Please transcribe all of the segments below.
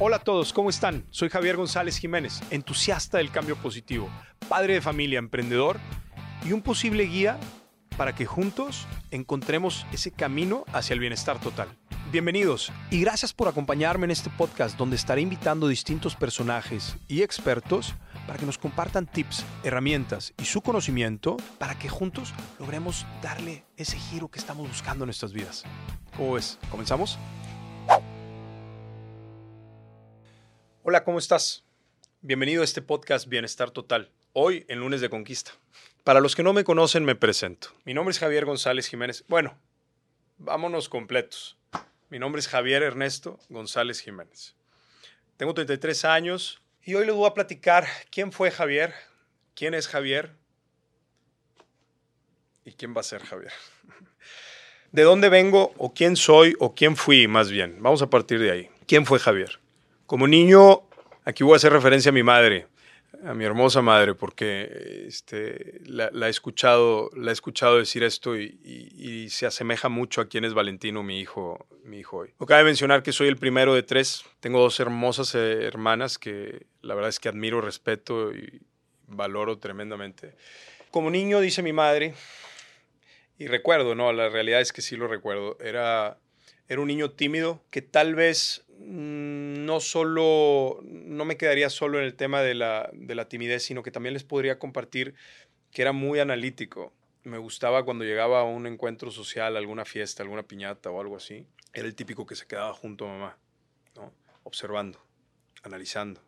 Hola a todos, ¿cómo están? Soy Javier González Jiménez, entusiasta del cambio positivo, padre de familia, emprendedor y un posible guía para que juntos encontremos ese camino hacia el bienestar total. Bienvenidos y gracias por acompañarme en este podcast donde estaré invitando distintos personajes y expertos para que nos compartan tips, herramientas y su conocimiento para que juntos logremos darle ese giro que estamos buscando en nuestras vidas. ¿Cómo ves? ¿Comenzamos? Hola, ¿cómo estás? Bienvenido a este podcast Bienestar Total, hoy en lunes de conquista. Para los que no me conocen, me presento. Mi nombre es Javier González Jiménez. Bueno, vámonos completos. Mi nombre es Javier Ernesto González Jiménez. Tengo 33 años y hoy les voy a platicar quién fue Javier, quién es Javier y quién va a ser Javier. ¿De dónde vengo o quién soy o quién fui más bien? Vamos a partir de ahí. ¿Quién fue Javier? Como niño, aquí voy a hacer referencia a mi madre, a mi hermosa madre, porque este, la, he escuchado, la he escuchado decir esto y, se asemeja mucho a quién es Valentino, mi hijo, mi hijo hoy. Acaba de mencionar que soy el primero de tres. Tengo dos hermosas eh, hermanas que la verdad es que admiro, respeto y valoro tremendamente. Como niño, dice mi madre, y recuerdo, no, la realidad es que sí lo recuerdo, era era un niño tímido que tal vez mm, no solo, no me quedaría solo en el tema de la, de la timidez, sino que también les podría compartir que era muy analítico. Me gustaba cuando llegaba a un encuentro social, alguna fiesta, alguna piñata o algo así. Era el típico que se quedaba junto a mamá, ¿no? observando, analizando,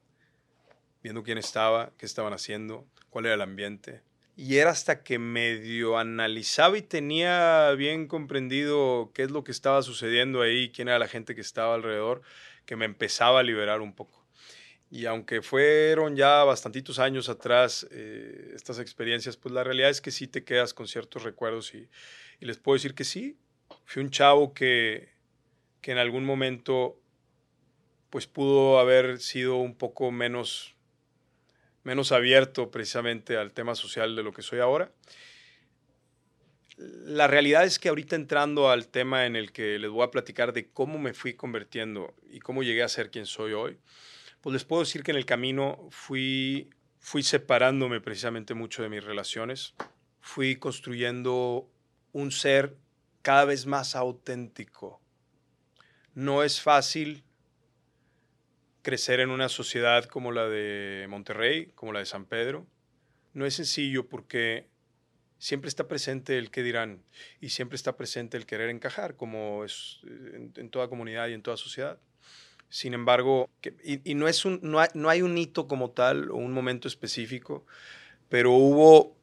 viendo quién estaba, qué estaban haciendo, cuál era el ambiente, y era hasta que medio analizaba y tenía bien comprendido qué es lo que estaba sucediendo ahí, quién era la gente que estaba alrededor, que me empezaba a liberar un poco. Y aunque fueron ya bastantitos años atrás eh, estas experiencias, pues la realidad es que sí te quedas con ciertos recuerdos y, y les puedo decir que sí, fui un chavo que, que en algún momento pues pudo haber sido un poco menos menos abierto precisamente al tema social de lo que soy ahora. La realidad es que ahorita entrando al tema en el que les voy a platicar de cómo me fui convirtiendo y cómo llegué a ser quien soy hoy, pues les puedo decir que en el camino fui, fui separándome precisamente mucho de mis relaciones, fui construyendo un ser cada vez más auténtico. No es fácil crecer en una sociedad como la de Monterrey, como la de San Pedro, no es sencillo porque siempre está presente el que dirán y siempre está presente el querer encajar, como es eh, en, toda comunidad y en toda sociedad. Sin embargo, y, no, es un, no, hay, no hay un hito como tal o un momento específico, pero hubo,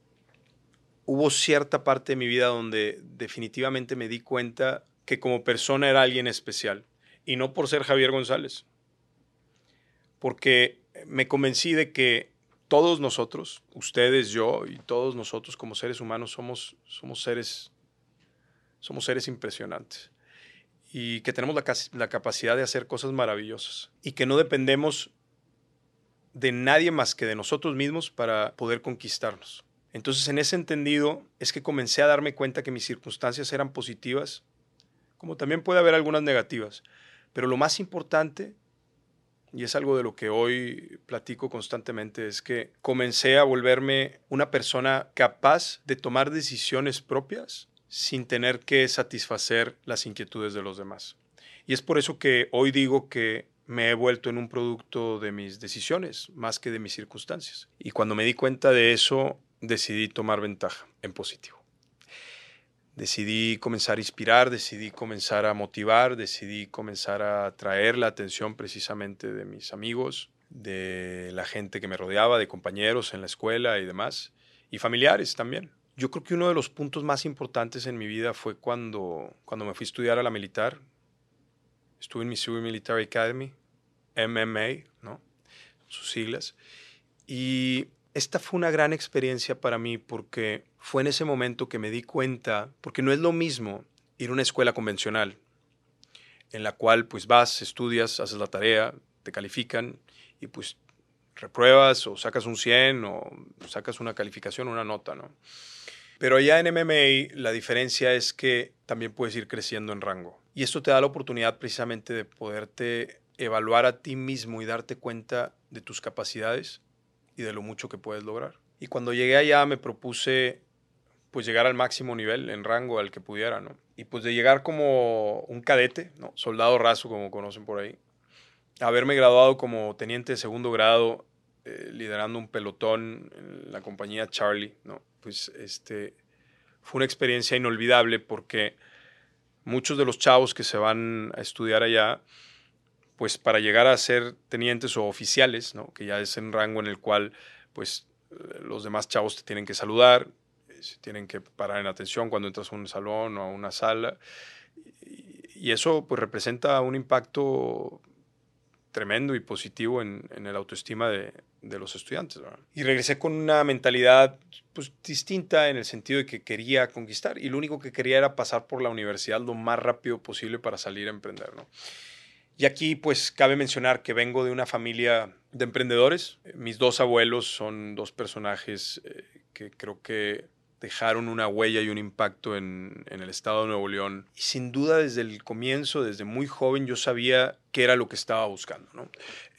hubo cierta parte de mi vida donde definitivamente me di cuenta que como persona era alguien especial. Y no por ser Javier González, porque me convencí de que todos nosotros, ustedes, yo y todos nosotros como seres humanos somos, somos, seres, somos seres impresionantes y que tenemos la, la capacidad de hacer cosas maravillosas y que no dependemos de nadie más que de nosotros mismos para poder conquistarnos. Entonces, en ese entendido, es que comencé a darme cuenta que mis circunstancias eran positivas, como también puede haber algunas negativas. Pero lo más importante y es algo de lo que hoy platico constantemente, es que comencé a volverme una persona capaz de tomar decisiones propias sin tener que satisfacer las inquietudes de los demás. Y es por eso que hoy digo que me he vuelto en un producto de mis decisiones más que de mis circunstancias. Y cuando me di cuenta de eso, decidí tomar ventaja en positivo decidí comenzar a inspirar, decidí comenzar a motivar, decidí comenzar a atraer la atención precisamente de mis amigos, de la gente que me rodeaba, de compañeros en la escuela y demás, y familiares también. Yo creo que uno de los puntos más importantes en mi vida fue cuando, cuando me fui a estudiar a la militar. Estuve en Missouri Military Academy, MMA, ¿no? Sus siglas. Y esta fue una gran experiencia para mí porque fue en ese momento que me di cuenta, porque no es lo mismo ir a una escuela convencional, en la cual pues vas, estudias, haces la tarea, te califican y pues repruebas o sacas un 100 o sacas una calificación, una nota, ¿no? Pero allá en MMA la diferencia es que también puedes ir creciendo en rango. Y esto te da la oportunidad precisamente de poderte evaluar a ti mismo y darte cuenta de tus capacidades y de lo mucho que puedes lograr. Y cuando llegué allá me propuse pues llegar al máximo nivel en rango al que pudiera, ¿no? Y pues de llegar como un cadete, ¿no? Soldado raso, como conocen por ahí. Haberme graduado como teniente de segundo grado, eh, liderando un pelotón en la compañía Charlie, ¿no? Pues este, fue una experiencia inolvidable porque muchos de los chavos que se van a estudiar allá, pues para llegar a ser tenientes o oficiales, ¿no? que ya es en rango en el cual pues los demás chavos te tienen que saludar, se tienen que parar en atención cuando entras a un salón o a una sala. Y eso pues representa un impacto tremendo y positivo en, en el autoestima de, de los estudiantes. Y regresé con una mentalidad pues, distinta en el sentido de que quería conquistar y lo único que quería era pasar por la universidad lo más rápido posible para salir a emprender. ¿no? Y aquí pues cabe mencionar que vengo de una familia de emprendedores. Mis dos abuelos son dos personajes eh, que creo que dejaron una huella y un impacto en, el estado de Nuevo León. Y sin duda desde el comienzo, desde muy joven, yo sabía qué era lo que estaba buscando. ¿no?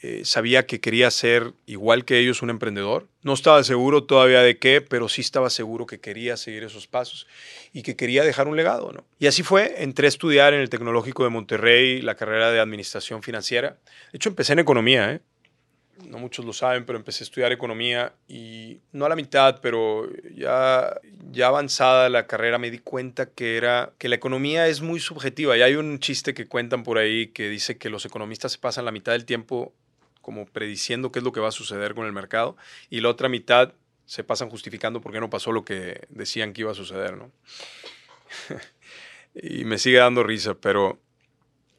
Eh, sabía que quería ser, igual que ellos, un emprendedor. No estaba seguro todavía de qué, pero sí estaba seguro que quería seguir esos pasos y que quería dejar un legado. ¿no? Y así fue, entré a estudiar en el Tecnológico de Monterrey la carrera de Administración Financiera. De hecho, empecé en economía. ¿eh? No muchos lo saben, pero empecé a estudiar economía y no a la mitad, pero ya, ya avanzada la carrera me di cuenta que, era, que la economía es muy subjetiva. Y hay un chiste que cuentan por ahí que dice que los economistas se pasan la mitad del tiempo como prediciendo qué es lo que va a suceder con el mercado y la otra mitad se pasan justificando por qué no pasó lo que decían que iba a suceder, ¿no? y me sigue dando risa, pero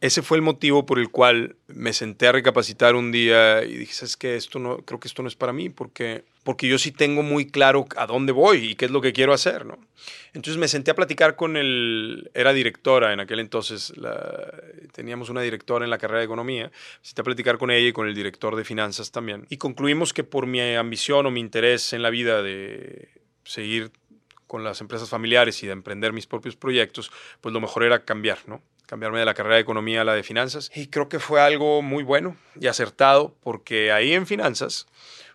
ese fue el motivo por el cual me senté a recapacitar un día y dije, ¿sabes qué? Esto no, creo que esto no es para mí porque, porque yo sí tengo muy claro a dónde voy y qué es lo que quiero hacer, ¿no? Entonces me senté a platicar con el, era directora en aquel entonces, teníamos una directora en la carrera de economía, me senté a platicar con ella y con el director de finanzas también. Y concluimos que por mi ambición o mi interés en la vida de seguir con las empresas familiares y de emprender mis propios proyectos, pues lo mejor era cambiar, ¿no? Cambiarme de la carrera de economía a la de finanzas. Y creo que fue algo muy bueno y acertado porque ahí en finanzas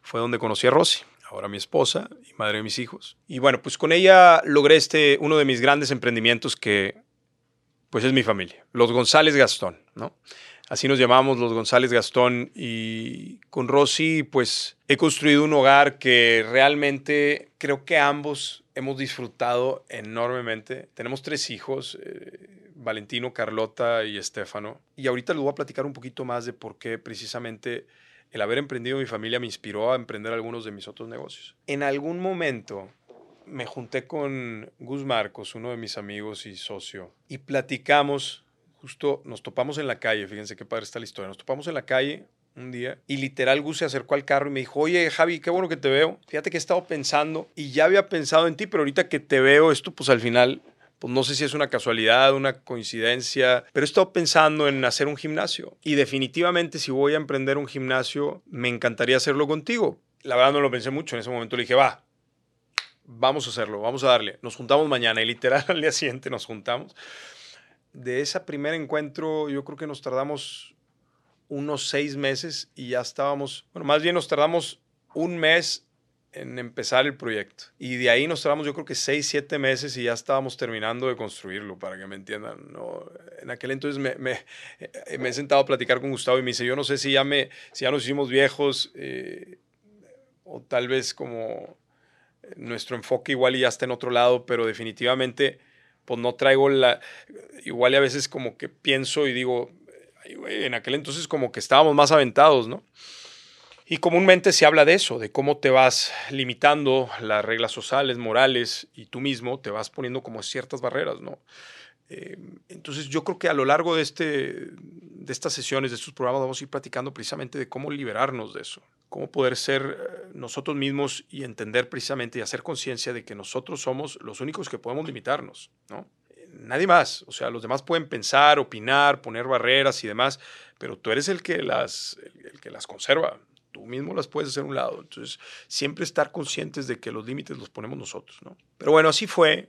fue donde conocí a Rosy, ahora mi esposa y madre de mis hijos. Y bueno, pues con ella logré este, uno de mis grandes emprendimientos que pues es mi familia, los González Gastón, ¿no? Así nos llamamos los González Gastón y con Rosy pues he construido un hogar que realmente creo que ambos hemos disfrutado enormemente. Tenemos tres hijos. Eh, Valentino, Carlota y Estefano. Y ahorita les voy a platicar un poquito más de por qué precisamente el haber emprendido mi familia me inspiró a emprender algunos de mis otros negocios. En algún momento me junté con Gus Marcos, uno de mis amigos y socio, y platicamos, justo nos topamos en la calle, fíjense qué padre está la historia, nos topamos en la calle un día y literal Gus se acercó al carro y me dijo, oye Javi, qué bueno que te veo, fíjate que he estado pensando y ya había pensado en ti, pero ahorita que te veo esto pues al final pues no sé si es una casualidad, una coincidencia, pero he estado pensando en hacer un gimnasio. Y definitivamente si voy a emprender un gimnasio, me encantaría hacerlo contigo. La verdad no lo pensé mucho, en ese momento le dije, va, vamos a hacerlo, vamos a darle. Nos juntamos mañana y literal al día siguiente nos juntamos. De ese primer encuentro yo creo que nos tardamos unos seis meses y ya estábamos, bueno, más bien nos tardamos un mes en empezar el proyecto. Y de ahí nos tardamos yo creo que seis, siete meses y ya estábamos terminando de construirlo, para que me entiendan. ¿no? En aquel entonces me, me, eh, me, he sentado a platicar con Gustavo y me dice, yo no sé si ya, me, si ya nos hicimos viejos eh, o tal vez como nuestro enfoque igual ya está en otro lado, pero definitivamente pues no traigo la... Igual y a veces como que pienso y digo, en aquel entonces como que estábamos más aventados, ¿no? Y comúnmente se habla de eso, de cómo te vas limitando las reglas sociales, morales, y tú mismo te vas poniendo como ciertas barreras, ¿no? Eh, entonces yo creo que a lo largo de, este, de estas sesiones, de estos programas, vamos a ir platicando precisamente de cómo liberarnos de eso, cómo poder ser eh, nosotros mismos y entender precisamente y hacer conciencia de que nosotros somos los únicos que podemos limitarnos, ¿no? Nadie más, o sea, los demás pueden pensar, opinar, poner barreras y demás, pero tú eres el que las, el que las conserva, tú mismo las puedes hacer a un lado. Entonces, siempre estar conscientes de que los límites los ponemos nosotros, ¿no? Pero bueno, así fue.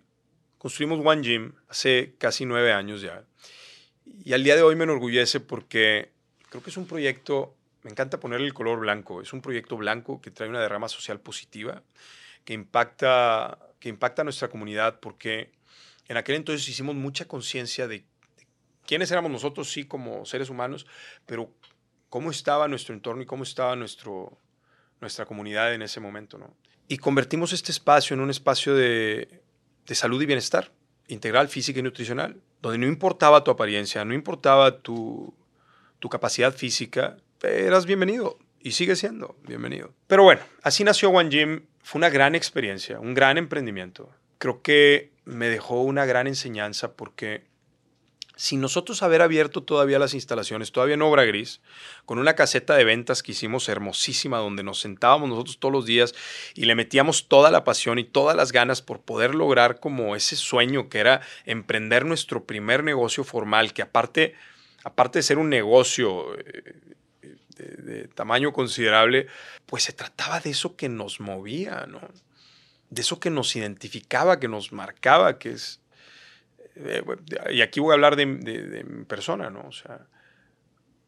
Construimos One Gym hace casi nueve años ya. Y al día de hoy me enorgullece porque Creo que es un proyecto, me encanta ponerle el color blanco, es un proyecto blanco que trae una derrama social positiva, que impacta, que impacta a nuestra comunidad, porque en aquel entonces hicimos mucha conciencia de, de quiénes éramos nosotros, sí, como seres humanos, pero cómo estaba nuestro entorno y cómo estaba nuestro, nuestra comunidad en ese momento, ¿no? Y convertimos este espacio en un espacio de, de salud y bienestar integral, física y nutricional, donde no importaba tu apariencia, no importaba tu, tu capacidad física, eras bienvenido y sigue siendo bienvenido. Pero bueno, así nació One Gym. Fue una gran experiencia, un gran emprendimiento. Creo que me dejó una gran enseñanza porque sin nosotros haber abierto todavía las instalaciones, todavía en obra gris, con una caseta de ventas que hicimos hermosísima, donde nos sentábamos nosotros todos los días y le metíamos toda la pasión y todas las ganas por poder lograr como ese sueño que era emprender nuestro primer negocio formal, que aparte, aparte de ser un negocio eh, de, de tamaño considerable, pues se trataba de eso que nos movía, ¿no? De eso que nos identificaba, que nos marcaba, que es eh, y aquí voy a hablar de, de, de, persona, ¿no? O sea,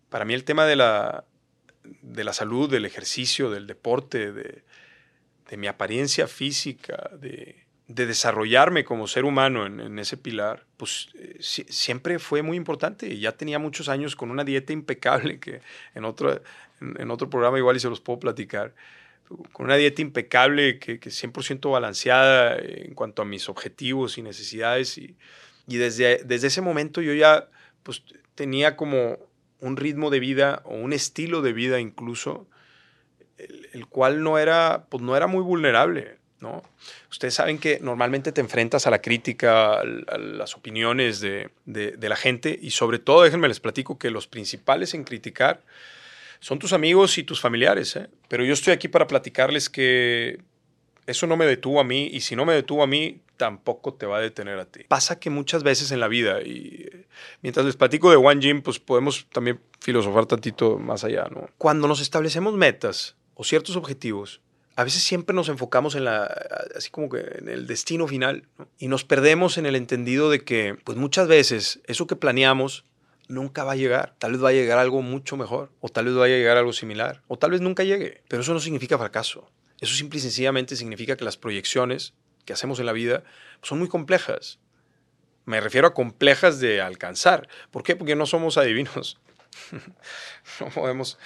para mí el tema de la, de la salud, del ejercicio, del deporte, de, de mi apariencia física, de, desarrollarme como ser humano en, en ese pilar, pues eh, si, siempre fue muy importante. Y ya tenía muchos años con una dieta impecable que en otro, en, en otro programa igual y se los puedo platicar con una dieta impecable, que, que 100% balanceada en cuanto a mis objetivos y necesidades. Y, y desde, desde ese momento yo ya pues, tenía como un ritmo de vida o un estilo de vida incluso, el, cual no era, pues, no era muy vulnerable. ¿no? Ustedes saben que normalmente te enfrentas a la crítica, a, a las opiniones de, de, de, la gente y sobre todo, déjenme les platico que los principales en criticar son tus amigos y tus familiares. ¿eh? Pero yo estoy aquí para platicarles que eso no me detuvo a mí y si no me detuvo a mí, tampoco te va a detener a ti. Pasa que muchas veces en la vida, y mientras les platico de One Gym, pues podemos también filosofar tantito más allá, ¿no? Cuando nos establecemos metas o ciertos objetivos, a veces siempre nos enfocamos en la, así como en el destino final, y nos perdemos en el entendido de que, pues muchas veces, eso que planeamos nunca va a llegar. Tal vez va a llegar algo mucho mejor, o tal vez vaya a llegar algo similar, o tal vez nunca llegue. Pero eso no significa fracaso. Eso simple y sencillamente significa que las proyecciones que hacemos en la vida son muy complejas. Me refiero a complejas de alcanzar. ¿Por qué? Porque no somos adivinos. no podemos,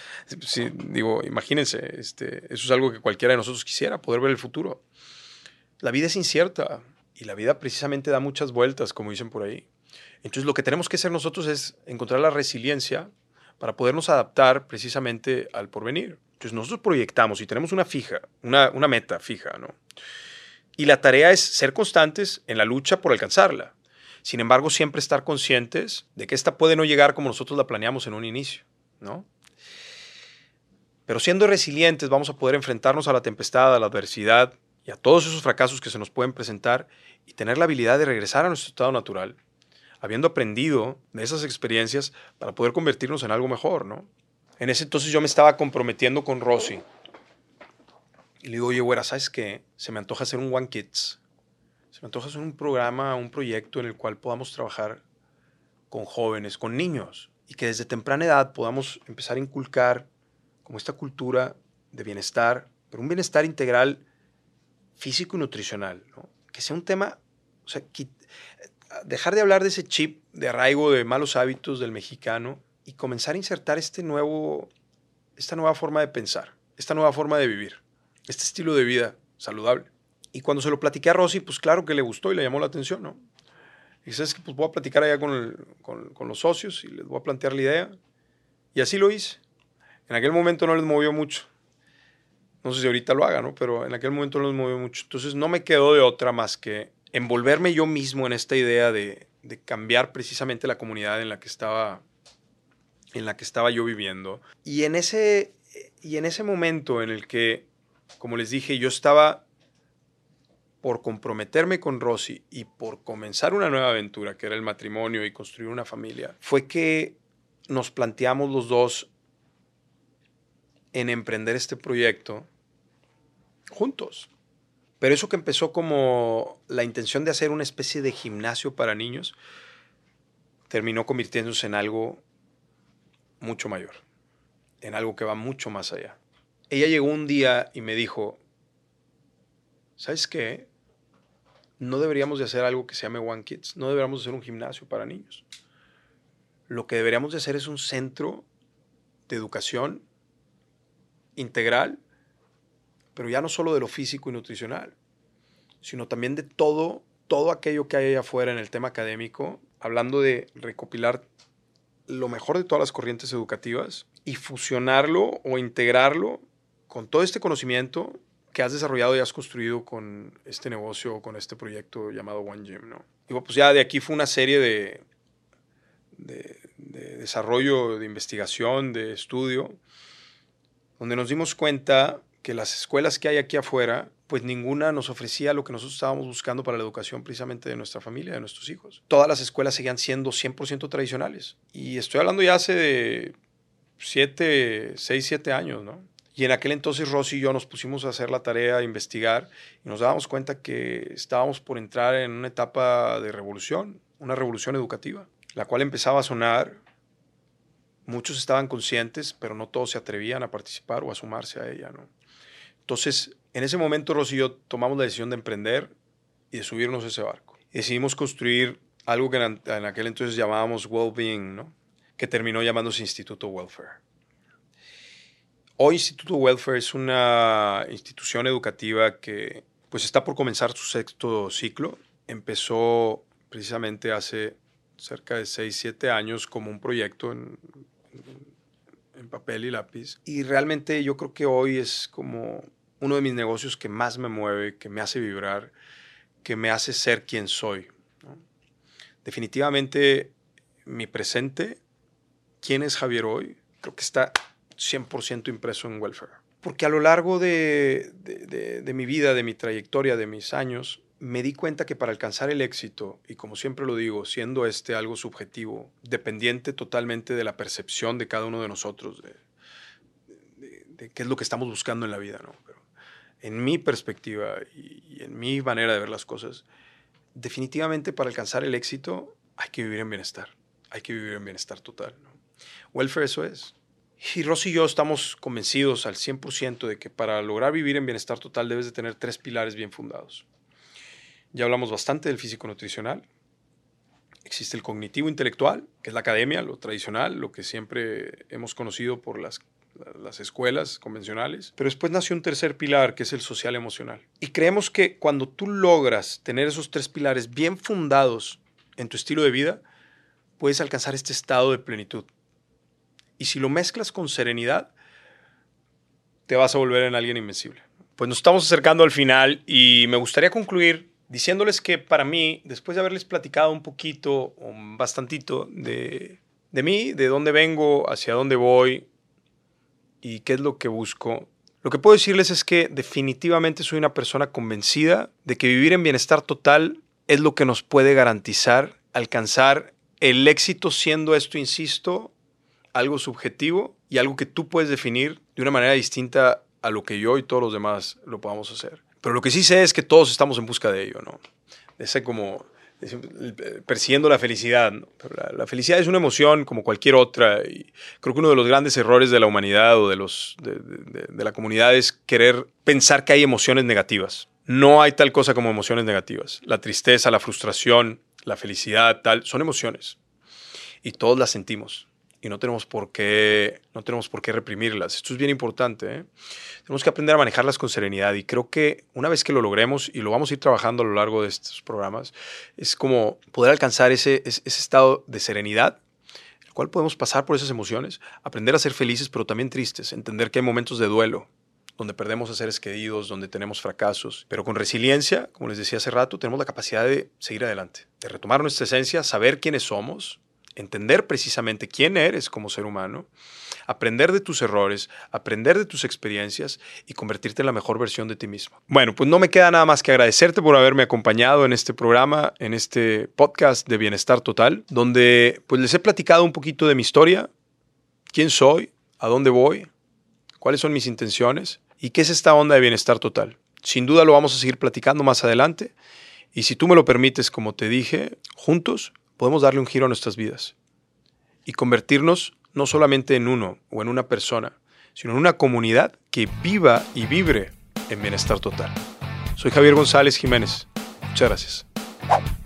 sí, digo, imagínense, este, eso es algo que cualquiera de nosotros quisiera, poder ver el futuro. La vida es incierta y la vida precisamente da muchas vueltas, como dicen por ahí. Entonces lo que tenemos que hacer nosotros es encontrar la resiliencia para podernos adaptar precisamente al porvenir. Entonces nosotros proyectamos y tenemos una fija, una, una meta fija, ¿no? Y la tarea es ser constantes en la lucha por alcanzarla. Sin embargo, siempre estar conscientes de que esta puede no llegar como nosotros la planeamos en un inicio, ¿no? Pero siendo resilientes vamos a poder enfrentarnos a la tempestad, a la adversidad y a todos esos fracasos que se nos pueden presentar y tener la habilidad de regresar a nuestro estado natural, habiendo aprendido de esas experiencias para poder convertirnos en algo mejor, ¿no? En ese entonces yo me estaba comprometiendo con Rosy, y le digo, oye, güera, ¿sabes qué? Se me antoja hacer un One Kids. Se me antoja hacer un programa, un proyecto en el cual podamos trabajar con jóvenes, con niños, y que desde temprana edad podamos empezar a inculcar como esta cultura de bienestar, pero un bienestar integral físico y nutricional. Que sea un tema, o sea, dejar de hablar de ese chip de arraigo de malos hábitos del mexicano y comenzar a insertar este nuevo, esta nueva forma de pensar, esta nueva forma de vivir este estilo de vida saludable. Y cuando se lo platiqué a Rosy, pues claro que le gustó y le llamó la atención, ¿no? Y sabes que pues voy a platicar allá con, con, con, los socios y les voy a plantear la idea. Y así lo hice. En aquel momento no les movió mucho. No sé si ahorita lo haga, ¿no? Pero en aquel momento no les movió mucho. Entonces no me quedó de otra más que envolverme yo mismo en esta idea de, de cambiar precisamente la comunidad en la que estaba en la que estaba yo viviendo. Y en ese, y en ese momento en el que como les dije, yo estaba por comprometerme con Rosy y por comenzar una nueva aventura, que era el matrimonio y construir una familia, fue que nos planteamos los dos en emprender este proyecto juntos. Pero eso que empezó como la intención de hacer una especie de gimnasio para niños, terminó convirtiéndose en algo mucho mayor. en algo que va mucho más allá. Ella llegó un día y me dijo, ¿sabes qué? No deberíamos de hacer algo que se llame One Kids, no deberíamos de hacer un gimnasio para niños. Lo que deberíamos de hacer es un centro de educación integral, pero ya no solo de lo físico y nutricional, sino también de todo, todo aquello que hay allá afuera en el tema académico, hablando de recopilar lo mejor de todas las corrientes educativas y fusionarlo o integrarlo con todo este conocimiento que has desarrollado y has construido con este negocio con este proyecto llamado One Gym, ¿no? Digo, pues ya de aquí fue una serie de, de, de desarrollo, de investigación, de estudio, donde nos dimos cuenta que las escuelas que hay aquí afuera, pues ninguna nos ofrecía lo que nosotros estábamos buscando para la educación precisamente de nuestra familia, de nuestros hijos. Todas las escuelas seguían siendo 100% tradicionales. Y estoy hablando ya hace de 7, 6, 7 años, ¿no? Y en aquel entonces Rosy y yo nos pusimos a hacer la tarea, a investigar, y nos dábamos cuenta que estábamos por entrar en una etapa de revolución, una revolución educativa, la cual empezaba a sonar. Muchos estaban conscientes, pero no todos se atrevían a participar o a sumarse a ella, ¿no? Entonces, en ese momento Rosy y yo tomamos la decisión de emprender y de subirnos a ese barco. decidimos construir algo que en, en aquel entonces llamábamos Wellbeing, ¿no? que terminó llamándose Instituto Welfare. Hoy Instituto Welfare es una institución educativa que pues está por comenzar su sexto ciclo. Empezó precisamente hace cerca de 6, 7 años como un proyecto en, en, papel y lápiz. Y realmente yo creo que hoy es como uno de mis negocios que más me mueve, que me hace vibrar, que me hace ser quien soy. Definitivamente mi presente, quién es Javier hoy, creo que está 100% impreso en welfare. Porque a lo largo de, mi vida, de mi trayectoria, de mis años, me di cuenta que para alcanzar el éxito, y como siempre lo digo, siendo este algo subjetivo, dependiente totalmente de la percepción de cada uno de nosotros, de, qué es lo que estamos buscando en la vida, ¿no? En mi perspectiva y, y en mi manera de ver las cosas, definitivamente para alcanzar el éxito hay que vivir en bienestar, hay que vivir en bienestar total. ¿no? Welfare eso es. Y Rosy y yo estamos convencidos al 100% de que para lograr vivir en bienestar total debes de tener tres pilares bien fundados. Ya hablamos bastante del físico nutricional. Existe el cognitivo intelectual, que es la academia, lo tradicional, lo que siempre hemos conocido por las, las escuelas convencionales. Pero después nació un tercer pilar, que es el social emocional. Y creemos que cuando tú logras tener esos tres pilares bien fundados en tu estilo de vida, puedes alcanzar este estado de plenitud. Y si lo mezclas con serenidad, te vas a volver en alguien invencible. Pues nos estamos acercando al final y me gustaría concluir diciéndoles que para mí, después de haberles platicado un poquito o bastantito de, de mí, de dónde vengo, hacia dónde voy y qué es lo que busco, lo que puedo decirles es que definitivamente soy una persona convencida de que vivir en bienestar total es lo que nos puede garantizar alcanzar el éxito siendo esto, insisto, algo subjetivo y algo que tú puedes definir de una manera distinta a lo que yo y todos los demás lo podamos hacer. Pero lo que sí sé es que todos estamos en busca de ello, ¿no? Ese como persiguiendo la felicidad. La, felicidad es una emoción como cualquier otra y creo que uno de los grandes errores de la humanidad o de, los, de, de la comunidad es querer pensar que hay emociones negativas. No hay tal cosa como emociones negativas. La tristeza, la frustración, la felicidad, tal, son emociones y todos las sentimos y no tenemos por qué, no tenemos por qué reprimirlas. Esto es bien importante. ¿eh? Tenemos que aprender a manejarlas con serenidad y creo que una vez que lo logremos y lo vamos a ir trabajando a lo largo de estos programas, es como poder alcanzar ese, ese, ese estado de serenidad, el cual podemos pasar por esas emociones, aprender a ser felices pero también tristes, entender que hay momentos de duelo, donde perdemos a seres queridos, donde tenemos fracasos, pero con resiliencia, como les decía hace rato, tenemos la capacidad de seguir adelante, de retomar nuestra esencia, saber quiénes somos, entender precisamente quién eres como ser humano, aprender de tus errores, aprender de tus experiencias y convertirte en la mejor versión de ti mismo. Bueno, pues no me queda nada más que agradecerte por haberme acompañado en este programa, en este podcast de Bienestar Total, donde pues les he platicado un poquito de mi historia, quién soy, a dónde voy, cuáles son mis intenciones y qué es esta onda de bienestar total. Sin duda lo vamos a seguir platicando más adelante y si tú me lo permites, como te dije, juntos podemos darle un giro a nuestras vidas y convertirnos no solamente en uno o en una persona, sino en una comunidad que viva y vibre en bienestar total. Soy Javier González Jiménez. Muchas gracias.